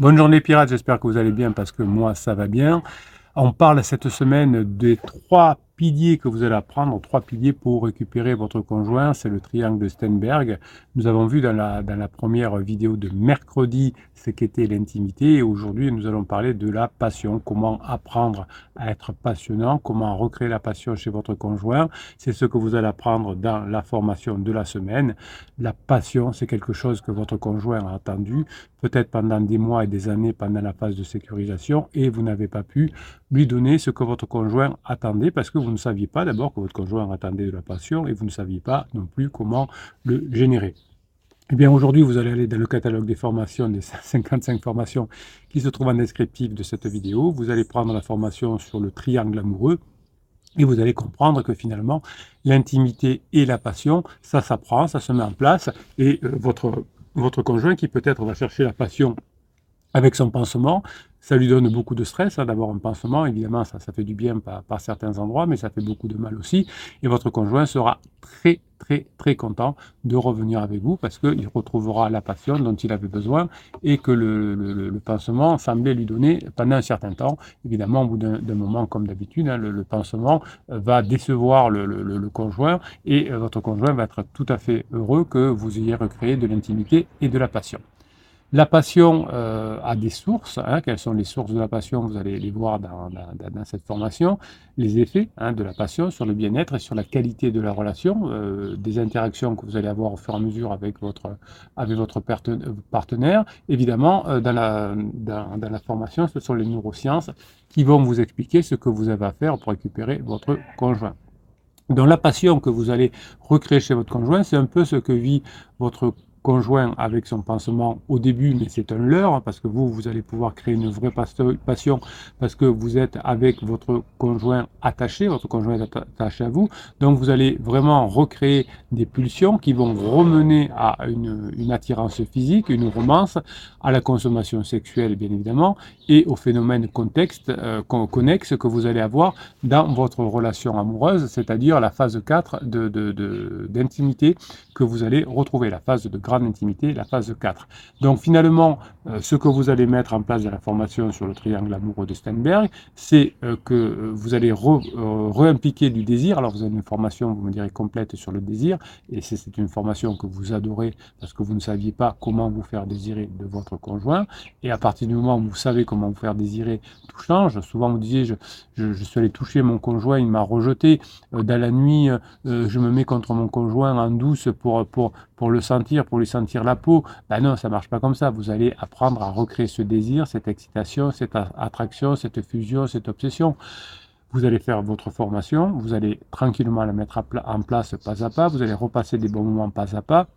Bonne journée pirates, j'espère que vous allez bien parce que moi ça va bien. On parle cette semaine des trois piliers que vous allez apprendre, trois piliers pour récupérer votre conjoint, c'est le triangle de Steinberg. Nous avons vu dans la, dans la première vidéo de mercredi ce qu'était l'intimité et aujourd'hui nous allons parler de la passion, comment apprendre à être passionnant, comment recréer la passion chez votre conjoint. C'est ce que vous allez apprendre dans la formation de la semaine. La passion, c'est quelque chose que votre conjoint a attendu, peut-être pendant des mois et des années pendant la phase de sécurisation et vous n'avez pas pu lui donner ce que votre conjoint attendait parce que vous ne saviez pas d'abord que votre conjoint attendait de la passion et vous ne saviez pas non plus comment le générer. Eh bien, aujourd'hui, vous allez aller dans le catalogue des formations, des 55 formations qui se trouvent en descriptif de cette vidéo. Vous allez prendre la formation sur le triangle amoureux et vous allez comprendre que finalement, l'intimité et la passion, ça s'apprend, ça se met en place et euh, votre, votre conjoint qui peut-être va chercher la passion avec son pansement, ça lui donne beaucoup de stress hein, d'avoir un pansement. Évidemment, ça, fait du bien par, par, certains endroits, mais ça fait beaucoup de mal aussi. Et votre conjoint sera très, très, très content de revenir avec vous parce qu'il retrouvera la passion dont il avait besoin et que le, le, le pansement semblait lui donner pendant un certain temps. Évidemment, au bout d'un moment, comme d'habitude, hein, le, pansement va décevoir le, conjoint et euh, votre conjoint va être tout à fait heureux que vous ayez recréé de l'intimité et de la passion. La passion euh, a des sources. Hein. quelles sont les sources de la passion? Vous allez les voir dans, cette formation. Les effets hein, de la passion sur le bien-être et sur la qualité de la relation, euh, des interactions que vous allez avoir au fur et à mesure avec votre, avec votre partenaire. Évidemment, euh, dans, la, formation, ce sont les neurosciences qui vont vous expliquer ce que vous avez à faire pour récupérer votre conjoint. Donc la passion que vous allez recréer chez votre conjoint, c'est un peu ce que vit votre conjoint avec son pansement au début, mais c'est un leurre, parce que vous, vous allez pouvoir créer une vraie passion, parce que vous êtes avec votre conjoint attaché, votre conjoint est attaché à vous, donc vous allez vraiment recréer des pulsions qui vont remener à une, une attirance physique, une romance, à la consommation sexuelle bien évidemment, et au phénomène contexte, euh, connexe que vous allez avoir dans votre relation amoureuse, c'est-à-dire la phase 4 d'intimité de, de, que vous allez retrouver, la phase de grande intimité, la phase 4. Donc finalement, euh, ce que vous allez mettre en place dans la formation sur le triangle amoureux de Steinberg, c'est euh, que euh, vous allez re-impliquer du désir. Alors vous avez une formation, vous me direz, complète sur le désir, et c'est une formation que vous adorez parce que vous ne saviez pas comment vous faire désirer de votre conjoint. Et à partir du moment où vous savez comment vous faire désirer, tout change. Souvent vous disiez, je, je, je suis allé toucher mon conjoint, il m'a rejeté. dans la nuit, je me mets contre mon conjoint en douce pour, pour, pour le sentir, pour sentir la peau. Ben non, ça marche pas comme ça. Vous allez apprendre à recréer ce désir, cette excitation, cette attraction, cette fusion, cette obsession. Vous allez faire votre formation, vous allez tranquillement la mettre en place pas à pas, vous allez repasser des bons moments pas à pas,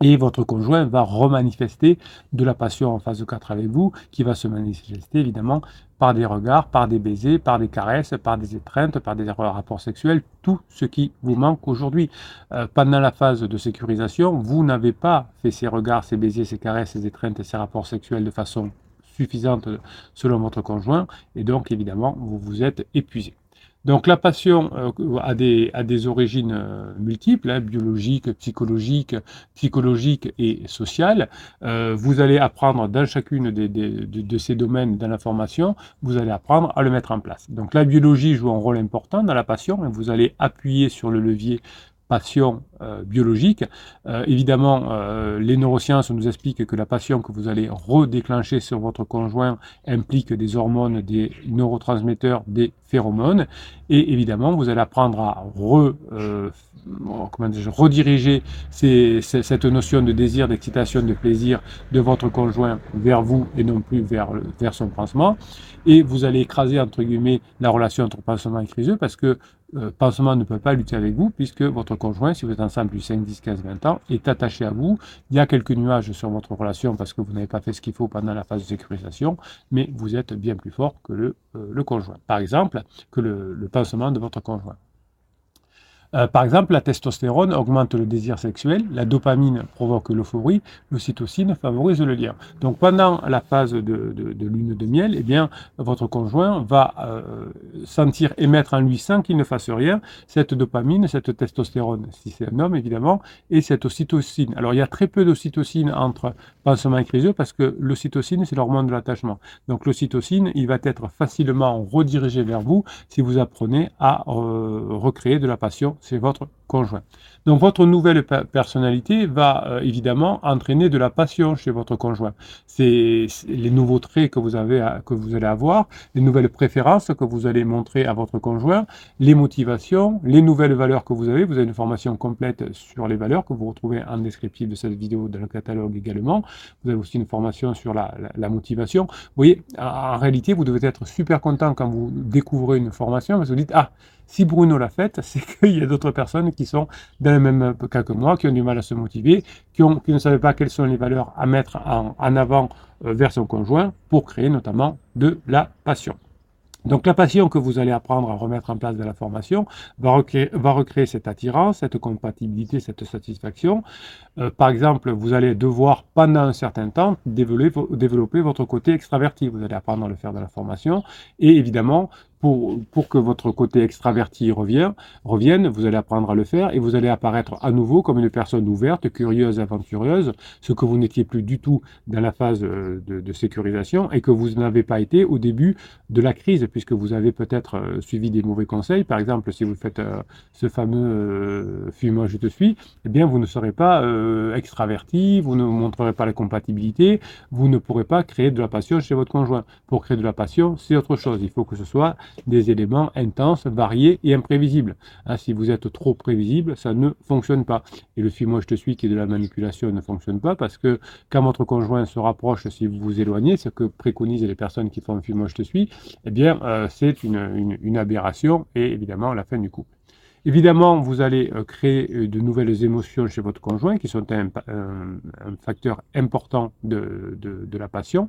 et votre conjoint va remanifester de la passion en phase 4 avec vous, qui va se manifester évidemment par des regards, par des baisers, par des caresses, par des étreintes, par des rapports sexuels, tout ce qui vous manque aujourd'hui. Euh, pendant la phase de sécurisation, vous n'avez pas fait ces regards, ces baisers, ces caresses, ces étreintes, ces rapports sexuels de façon suffisante selon votre conjoint, et donc évidemment, vous vous êtes épuisé. Donc la passion euh, a, des, a, des, origines euh, multiples, hein, biologiques, psychologiques, psychologiques et sociales. Euh, vous allez apprendre dans chacune des, de, ces domaines dans la formation, vous allez apprendre à le mettre en place. Donc la biologie joue un rôle important dans la passion, et vous allez appuyer sur le levier euh, biologique. Euh, évidemment, euh, les neurosciences nous expliquent que la passion que vous allez redéclencher sur votre conjoint implique des hormones, des neurotransmetteurs, des phéromones. Et évidemment, vous allez apprendre à comment rediriger cette notion de désir, d'excitation, de plaisir de votre conjoint vers vous et non plus vers, vers son pansement. Et vous allez écraser, entre guillemets, la relation entre pansement et criseux parce que pansement ne peut pas lutter avec vous puisque votre conjoint, si vous êtes ensemble depuis 5, 10, 15, 20 ans, est attaché à vous. Il y a quelques nuages sur votre relation parce que vous n'avez pas fait ce qu'il faut pendant la phase de sécurisation, mais vous êtes bien plus fort que le, euh, conjoint. Par exemple, que le, le pansement de votre conjoint. Euh, par exemple, la testostérone augmente le désir sexuel, la dopamine provoque l'euphorie, l'ocytocine favorise le lien. Donc pendant la phase de, lune de miel, eh bien, votre conjoint va euh, sentir émettre en lui sans qu'il ne fasse rien cette dopamine, cette testostérone, si c'est un homme évidemment, et cette ocytocine. Alors il y a très peu d'ocytocine entre pansement et criseux parce que l'ocytocine c'est l'hormone de l'attachement. Donc l'ocytocine, il va être facilement redirigé vers vous si vous apprenez à euh, recréer de la passion c'est votre conjoint. Donc votre nouvelle personnalité va euh, évidemment entraîner de la passion chez votre conjoint. C'est les nouveaux traits que vous avez que vous allez avoir, les nouvelles préférences que vous allez montrer à votre conjoint, les motivations, les nouvelles valeurs que vous avez. Vous avez une formation complète sur les valeurs que vous retrouvez en descriptif de cette vidéo dans le catalogue également. Vous avez aussi une formation sur la, motivation. Vous voyez, en réalité, vous devez être super content quand vous découvrez une formation parce que vous dites ah si Bruno l'a faite, c'est qu'il y a d'autres personnes qui sont dans le même cas que moi, qui ont du mal à se motiver, qui, ne savent pas quelles sont les valeurs à mettre en, avant euh, vers son conjoint pour créer notamment de la passion. Donc la passion que vous allez apprendre à remettre en place dans la formation va recréer, va recréer cette attirance, cette compatibilité, cette satisfaction. Euh, par exemple, vous allez devoir pendant un certain temps développer, développer votre côté extraverti. Vous allez apprendre à le faire dans la formation. Et évidemment, pour, que votre côté extraverti revienne, vous allez apprendre à le faire et vous allez apparaître à nouveau comme une personne ouverte, curieuse, aventureuse, ce que vous n'étiez plus du tout dans la phase euh, de, sécurisation et que vous n'avez pas été au début de la crise, puisque vous avez peut-être euh, suivi des mauvais conseils. Par exemple, si vous faites euh, ce fameux fuis-moi je te suis, eh bien vous ne serez pas extraverti, vous ne montrerez pas la compatibilité, vous ne pourrez pas créer de la passion chez votre conjoint. Pour créer de la passion, c'est autre chose. Il faut que ce soit des éléments intenses, variés et imprévisibles. Hein, si vous êtes trop prévisible, ça ne fonctionne pas. Et le film moi je te suis qui est de la manipulation ne fonctionne pas parce que quand votre conjoint se rapproche, si vous vous éloignez, ce que préconisent les personnes qui font un film moi je te suis, eh bien euh, c'est une, aberration et évidemment la fin du couple. Évidemment, vous allez euh, créer euh, de nouvelles émotions chez votre conjoint qui sont un, facteur important de, la passion.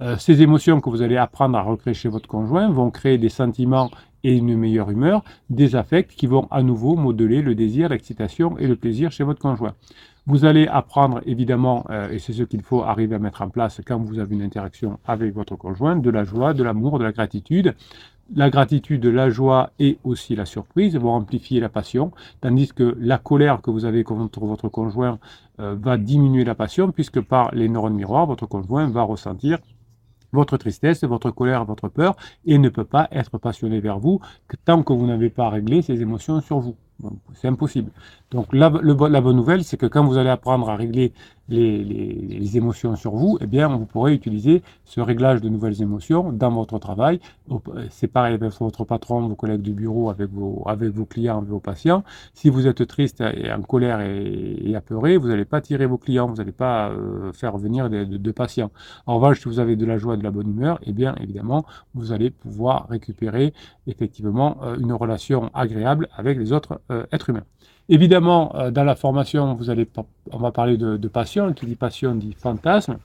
Euh, ces émotions que vous allez apprendre à recréer chez votre conjoint vont créer des sentiments et une meilleure humeur, des affects qui vont à nouveau modeler le désir, l'excitation et le plaisir chez votre conjoint. Vous allez apprendre évidemment, et c'est ce qu'il faut arriver à mettre en place quand vous avez une interaction avec votre conjoint, de la joie, de l'amour, de la gratitude. La gratitude, la joie et aussi la surprise vont amplifier la passion, tandis que la colère que vous avez contre votre conjoint euh, va diminuer la passion, puisque par les neurones miroirs, votre conjoint va ressentir votre tristesse, votre colère, votre peur, et ne peut pas être passionné vers vous tant que vous n'avez pas réglé ces émotions sur vous. C'est impossible. Donc la, bonne nouvelle, c'est que quand vous allez apprendre à régler les, émotions sur vous, eh bien, vous pourrez utiliser ce réglage de nouvelles émotions dans votre travail. C'est pareil avec votre patron, vos collègues du bureau, avec vos, avec vos clients, avec vos patients. Si vous êtes triste et en colère et, apeuré, vous n'allez pas tirer vos clients, vous n'allez pas euh, faire venir de, patients. En revanche, si vous avez de la joie, de la bonne humeur, eh bien, évidemment, vous allez pouvoir récupérer effectivement euh, une relation agréable avec les autres euh, êtres humains. Évidemment, euh, dans la formation, on va parler de, passion. Qui dit passion dit fantasme.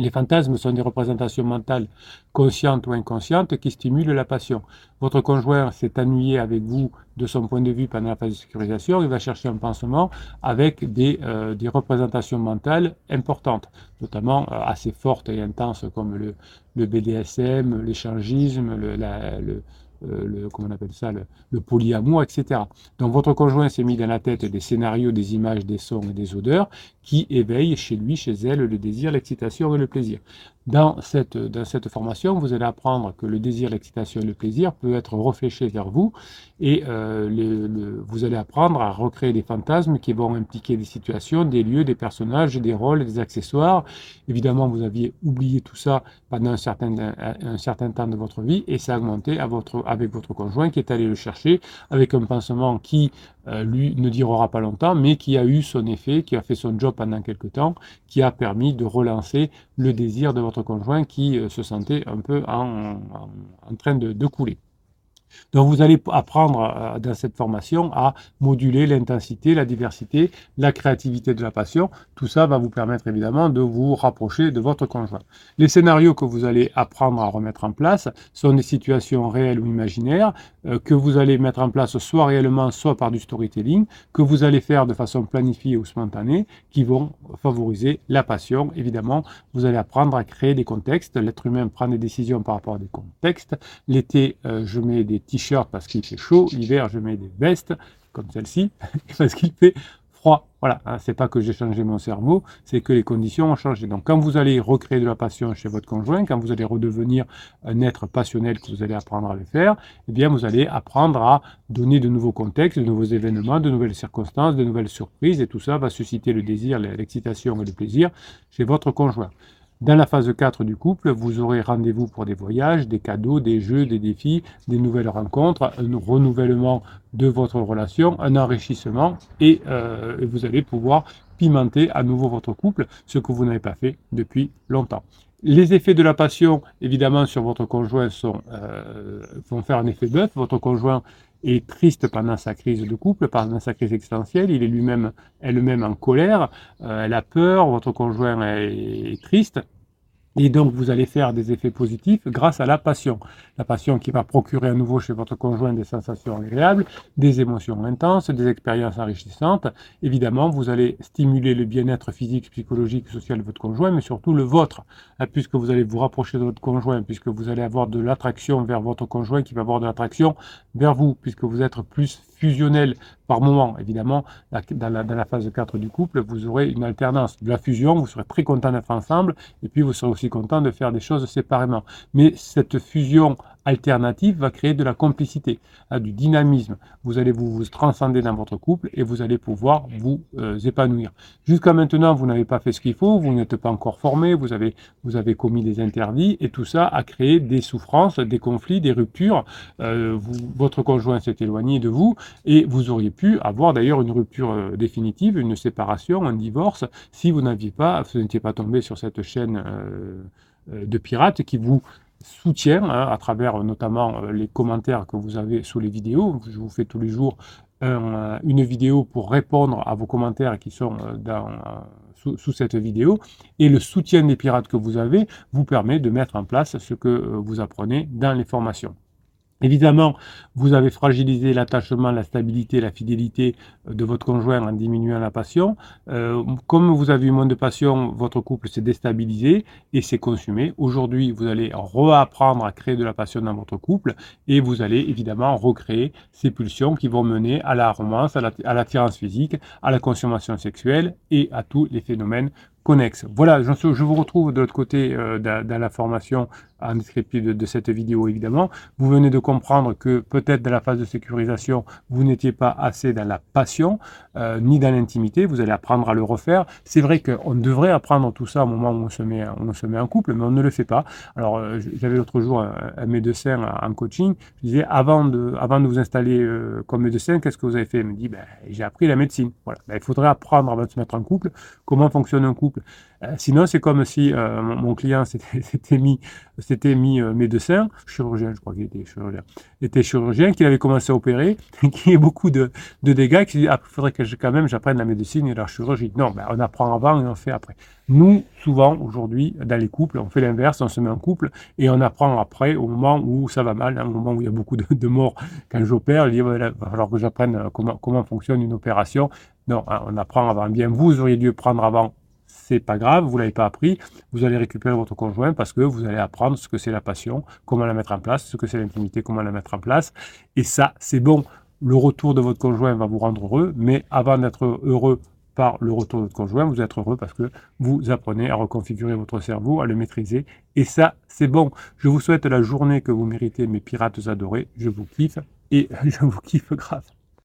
Les fantasmes sont des représentations mentales conscientes ou inconscientes qui stimulent la passion. Votre conjoint s'est ennuyé avec vous de son point de vue pendant la phase de sécurisation, il va chercher un pansement avec des, euh, représentations mentales importantes, notamment euh, assez fortes et intenses comme le, BDSM, l'échangisme, le, le, comment on appelle ça, le, polyamour, etc. Donc votre conjoint s'est mis dans la tête des scénarios, des images, des sons et des odeurs qui éveillent chez lui, chez elle, le désir, l'excitation et le plaisir. Dans cette, dans cette formation, vous allez apprendre que le désir, l'excitation et le plaisir peut être réfléchi vers vous et euh, vous allez apprendre à recréer des fantasmes qui vont impliquer des situations, des lieux, des personnages, des rôles, des accessoires. Évidemment, vous aviez oublié tout ça pendant un certain, un certain temps de votre vie et ça a augmenté à votre, avec votre conjoint qui est allé le chercher avec un pansement qui euh, lui ne durera pas longtemps, mais qui a eu son effet, qui a fait son job pendant quelque temps, qui a permis de relancer le désir de votre conjoint qui euh, se sentait un peu en, train de, couler. Donc vous allez apprendre euh, dans cette formation à moduler l'intensité, la diversité, la créativité de la passion. Tout ça va vous permettre évidemment de vous rapprocher de votre conjoint. Les scénarios que vous allez apprendre à remettre en place sont des situations réelles ou imaginaires euh, que vous allez mettre en place soit réellement, soit par du storytelling, que vous allez faire de façon planifiée ou spontanée, qui vont favoriser la passion. Évidemment, vous allez apprendre à créer des contextes. L'être humain prend des décisions par rapport à des contextes. L'été, euh, je mets des t-shirts parce qu'il fait chaud. L'hiver, je mets des vestes comme celle-ci parce qu'il fait froid. Voilà, hein, c'est pas que j'ai changé mon cerveau, c'est que les conditions ont changé. Donc quand vous allez recréer de la passion chez votre conjoint, quand vous allez redevenir un être passionnel que vous allez apprendre à le faire, eh bien vous allez apprendre à donner de nouveaux contextes, de nouveaux événements, de nouvelles circonstances, de nouvelles surprises, et tout ça va susciter le désir, l'excitation et le plaisir chez votre conjoint. Dans la phase 4 du couple, vous aurez rendez-vous pour des voyages, des cadeaux, des jeux, des défis, des nouvelles rencontres, un renouvellement de votre relation, un enrichissement et euh, vous allez pouvoir pimenter à nouveau votre couple, ce que vous n'avez pas fait depuis longtemps. Les effets de la passion, évidemment, sur votre conjoint sont, euh, vont faire un effet bœuf. Votre conjoint est triste pendant sa crise de couple, pendant sa crise existentielle, il est lui-même, elle-même en colère, euh, elle a peur, votre conjoint est triste, et donc, vous allez faire des effets positifs grâce à la passion. La passion qui va procurer à nouveau chez votre conjoint des sensations agréables, des émotions intenses, des expériences enrichissantes. Évidemment, vous allez stimuler le bien-être physique, psychologique, social de votre conjoint, mais surtout le vôtre. Hein, puisque vous allez vous rapprocher de votre conjoint, puisque vous allez avoir de l'attraction vers votre conjoint qui va avoir de l'attraction vers vous, puisque vous êtes plus fusionnel par moment. Évidemment, dans la, dans la, phase 4 du couple, vous aurez une alternance. De la fusion, vous serez très content d'être ensemble, et puis vous serez aussi content de faire des choses séparément. Mais cette fusion alternative va créer de la complicité, hein, du dynamisme. Vous allez vous, transcender dans votre couple et vous allez pouvoir vous euh, épanouir. Jusqu'à maintenant, vous n'avez pas fait ce qu'il faut, vous n'êtes pas encore formé, vous avez, vous avez commis des interdits et tout ça a créé des souffrances, des conflits, des ruptures. Euh, vous, votre conjoint s'est éloigné de vous et vous auriez pu avoir d'ailleurs une rupture euh, définitive, une séparation, un divorce, si vous n'aviez pas, vous n'étiez pas tombé sur cette chaîne de pirates qui vous soutien hein, à travers notamment euh, les commentaires que vous avez sous les vidéos. Je vous fais tous les jours euh, une vidéo pour répondre à vos commentaires qui sont euh, sous, cette vidéo. Et le soutien des pirates que vous avez vous permet de mettre en place ce que vous apprenez dans les formations. Évidemment, vous avez fragilisé l'attachement, la stabilité, la fidélité euh, de votre conjoint en diminuant la passion. Euh, comme vous avez eu moins de passion, votre couple s'est déstabilisé et s'est consumé. Aujourd'hui, vous allez reapprendre à créer de la passion dans votre couple et vous allez évidemment recréer ces pulsions qui vont mener à la romance, à l'attirance physique, à la consommation sexuelle et à tous les phénomènes connexes. Voilà, je, vous retrouve de l'autre côté euh, dans, la formation en descriptif de, cette vidéo évidemment. Vous venez de comprendre que peut-être dans la phase de sécurisation, vous n'étiez pas assez dans la passion, euh, ni dans l'intimité, vous allez apprendre à le refaire. C'est vrai qu'on devrait apprendre tout ça au moment où on se met, on se met en couple, mais on ne le fait pas. Alors euh, j'avais l'autre jour un, médecin en coaching, je disais avant de, avant de vous installer comme médecin, qu'est-ce que vous avez fait? Il me dit, ben, j'ai appris la médecine. Voilà. Ben, il faudrait apprendre avant de se mettre en couple comment fonctionne un couple euh, sinon, c'est comme si euh, mon, client s'était mis, s'était mis euh, médecin, chirurgien, je crois qu'il était chirurgien, était chirurgien, qu'il avait commencé à opérer, qu'il y ait beaucoup de, dégâts, qu'il dit, ah, faudrait que quand même j'apprenne la médecine et la chirurgie. Non, ben, on apprend avant et on fait après. Nous, souvent, aujourd'hui, dans les couples, on fait l'inverse, on se met en couple et on apprend après, au moment où ça va mal, hein, au moment où il y a beaucoup de, morts. Quand j'opère, il dit, il va falloir que j'apprenne comment, comment fonctionne une opération. Non, hein, on apprend avant. Bien, vous auriez dû prendre avant c'est pas grave, vous l'avez pas appris, vous allez récupérer votre conjoint parce que vous allez apprendre ce que c'est la passion, comment la mettre en place, ce que c'est l'intimité, comment la mettre en place. Et ça, c'est bon. Le retour de votre conjoint va vous rendre heureux, mais avant d'être heureux par le retour de votre conjoint, vous êtes heureux parce que vous apprenez à reconfigurer votre cerveau, à le maîtriser. Et ça, c'est bon. Je vous souhaite la journée que vous méritez, mes pirates adorés. Je vous kiffe et je vous kiffe grave.